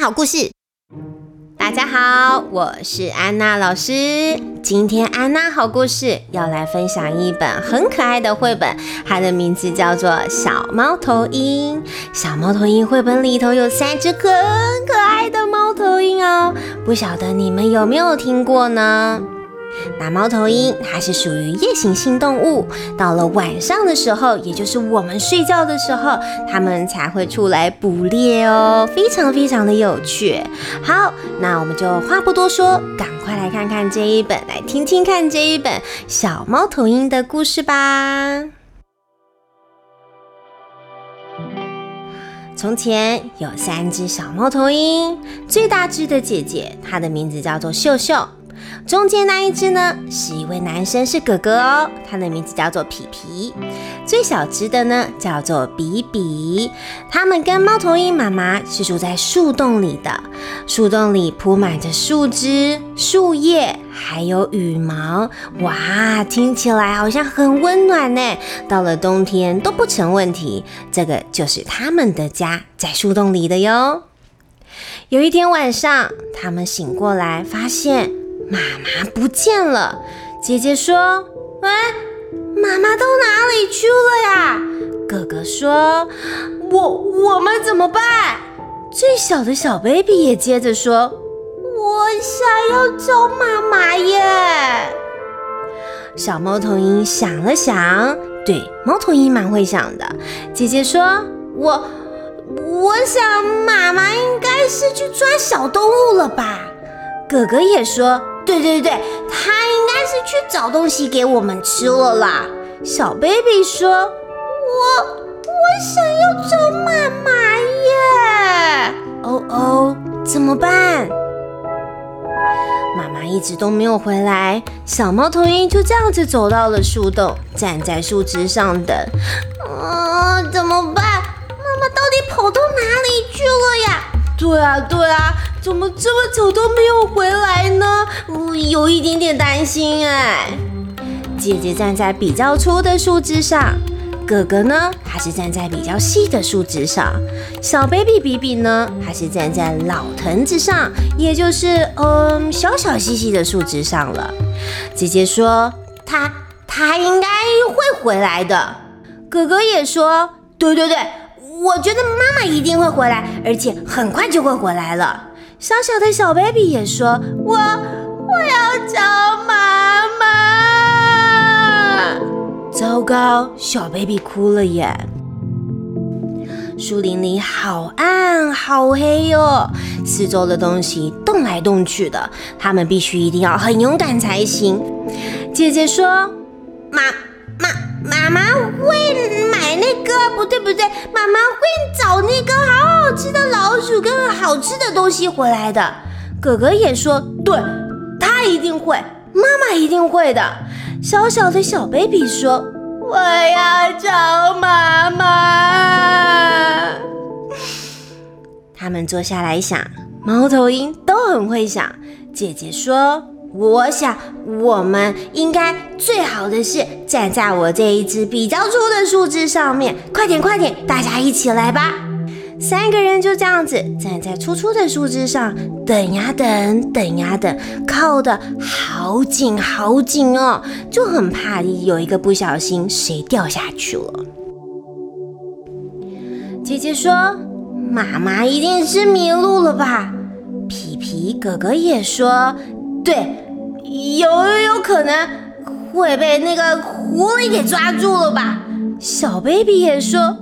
好故事。大家好，我是安娜老师。今天安娜好故事要来分享一本很可爱的绘本，它的名字叫做《小猫头鹰》。小猫头鹰绘本里头有三只很可爱的猫头鹰哦，不晓得你们有没有听过呢？那猫头鹰它是属于夜行性动物，到了晚上的时候，也就是我们睡觉的时候，它们才会出来捕猎哦，非常非常的有趣。好，那我们就话不多说，赶快来看看这一本，来听听看这一本小猫头鹰的故事吧。从前有三只小猫头鹰，最大只的姐姐，它的名字叫做秀秀。中间那一只呢，是一位男生，是哥哥哦，他的名字叫做皮皮。最小只的呢，叫做比比。他们跟猫头鹰妈妈是住在树洞里的，树洞里铺满着树枝、树叶，还有羽毛。哇，听起来好像很温暖呢。到了冬天都不成问题。这个就是他们的家，在树洞里的哟。有一天晚上，他们醒过来，发现。妈妈不见了，姐姐说：“喂，妈妈到哪里去了呀？”哥哥说：“我我们怎么办？”最小的小 baby 也接着说：“我想要找妈妈耶。”小猫头鹰想了想，对，猫头鹰蛮会想的。姐姐说：“我我想妈妈应该是去抓小动物了吧？”哥哥也说。对对对，他应该是去找东西给我们吃了啦。小 baby 说：“我我想要找妈妈耶。”哦哦，怎么办？妈妈一直都没有回来，小猫头鹰就这样子走到了树洞，站在树枝上等。啊，怎么办？妈妈到底跑到哪里去了呀？对啊，对啊。怎么这么久都没有回来呢？我有一点点担心哎。姐姐站在比较粗的树枝上，哥哥呢，还是站在比较细的树枝上。小 baby 比比呢，还是站在老藤子上，也就是嗯小小细细的树枝上了。姐姐说他他应该会回来的。哥哥也说对对对，我觉得妈妈一定会回来，而且很快就会回来了。小小的小 baby 也说：“我我要找妈妈。”糟糕，小 baby 哭了耶！树林里好暗好黑哟，四周的东西动来动去的，他们必须一定要很勇敢才行。姐姐说：“妈妈妈妈会买那个，不对不对，妈妈会找那个好好吃的老鼠跟。”好吃的东西回来的，哥哥也说，对他一定会，妈妈一定会的。小小的小 baby 说：“我要找妈妈。”他们坐下来想，猫头鹰都很会想。姐姐说：“我想，我们应该最好的是站在我这一只比较粗的树枝上面。快点，快点，大家一起来吧。”三个人就这样子站在粗粗的树枝上，等呀等，等呀等，靠的好紧好紧哦，就很怕有一个不小心谁掉下去了。姐姐说：“妈妈一定是迷路了吧？”皮皮哥哥也说：“对，有有可能会被那个狐狸给抓住了吧？”小 baby 也说：“啊，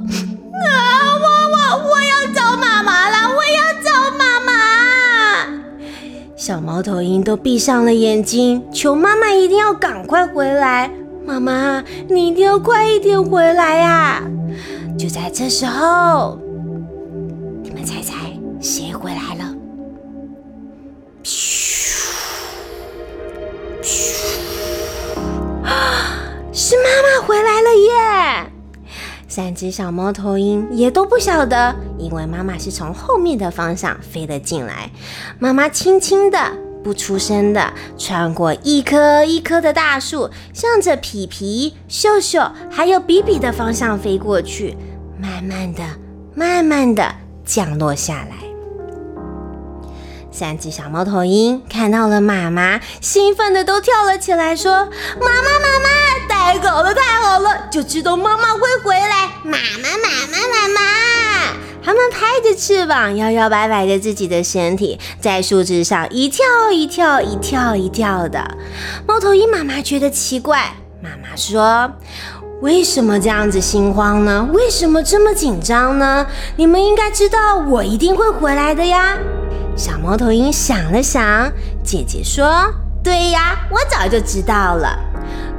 我我我要。”找妈妈了！我要找妈妈。小猫头鹰都闭上了眼睛，求妈妈一定要赶快回来。妈妈，你一定要快一点回来呀！就在这时候，你们猜猜谁回来了？三只小猫头鹰也都不晓得，因为妈妈是从后面的方向飞了进来。妈妈轻轻的、不出声的穿过一棵一棵的大树，向着皮皮、秀秀还有比比的方向飞过去，慢慢的、慢慢的降落下来。三只小猫头鹰看到了妈妈，兴奋的都跳了起来，说：“妈妈，妈妈，太好了，太好了！就知道妈妈会回来。妈妈，妈妈，妈妈！”他们拍着翅膀，摇摇摆摆着自己的身体，在树枝上一跳一跳，一跳一跳的。猫头鹰妈妈觉得奇怪，妈妈说：“为什么这样子心慌呢？为什么这么紧张呢？你们应该知道我一定会回来的呀。”小猫头鹰想了想，姐姐说：“对呀，我早就知道了。”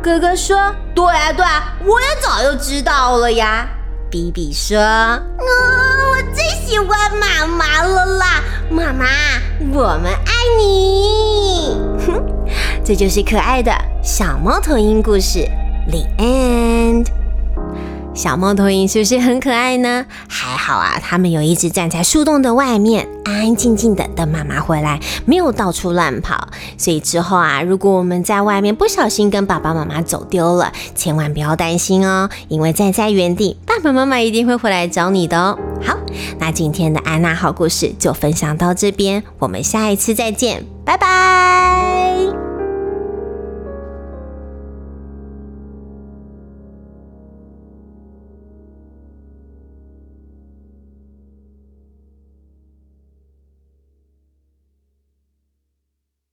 哥哥说：“对啊，对啊，我也早就知道了呀。”比比说：“啊，我最喜欢妈妈了啦，妈妈，我们爱你。”哼，这就是可爱的小猫头鹰故事，The End。小猫头鹰是不是很可爱呢？还好啊，它们有一直站在树洞的外面，安安静静的等妈妈回来，没有到处乱跑。所以之后啊，如果我们在外面不小心跟爸爸妈妈走丢了，千万不要担心哦，因为站在原地，爸爸妈妈一定会回来找你的哦。好，那今天的安娜好故事就分享到这边，我们下一次再见，拜拜。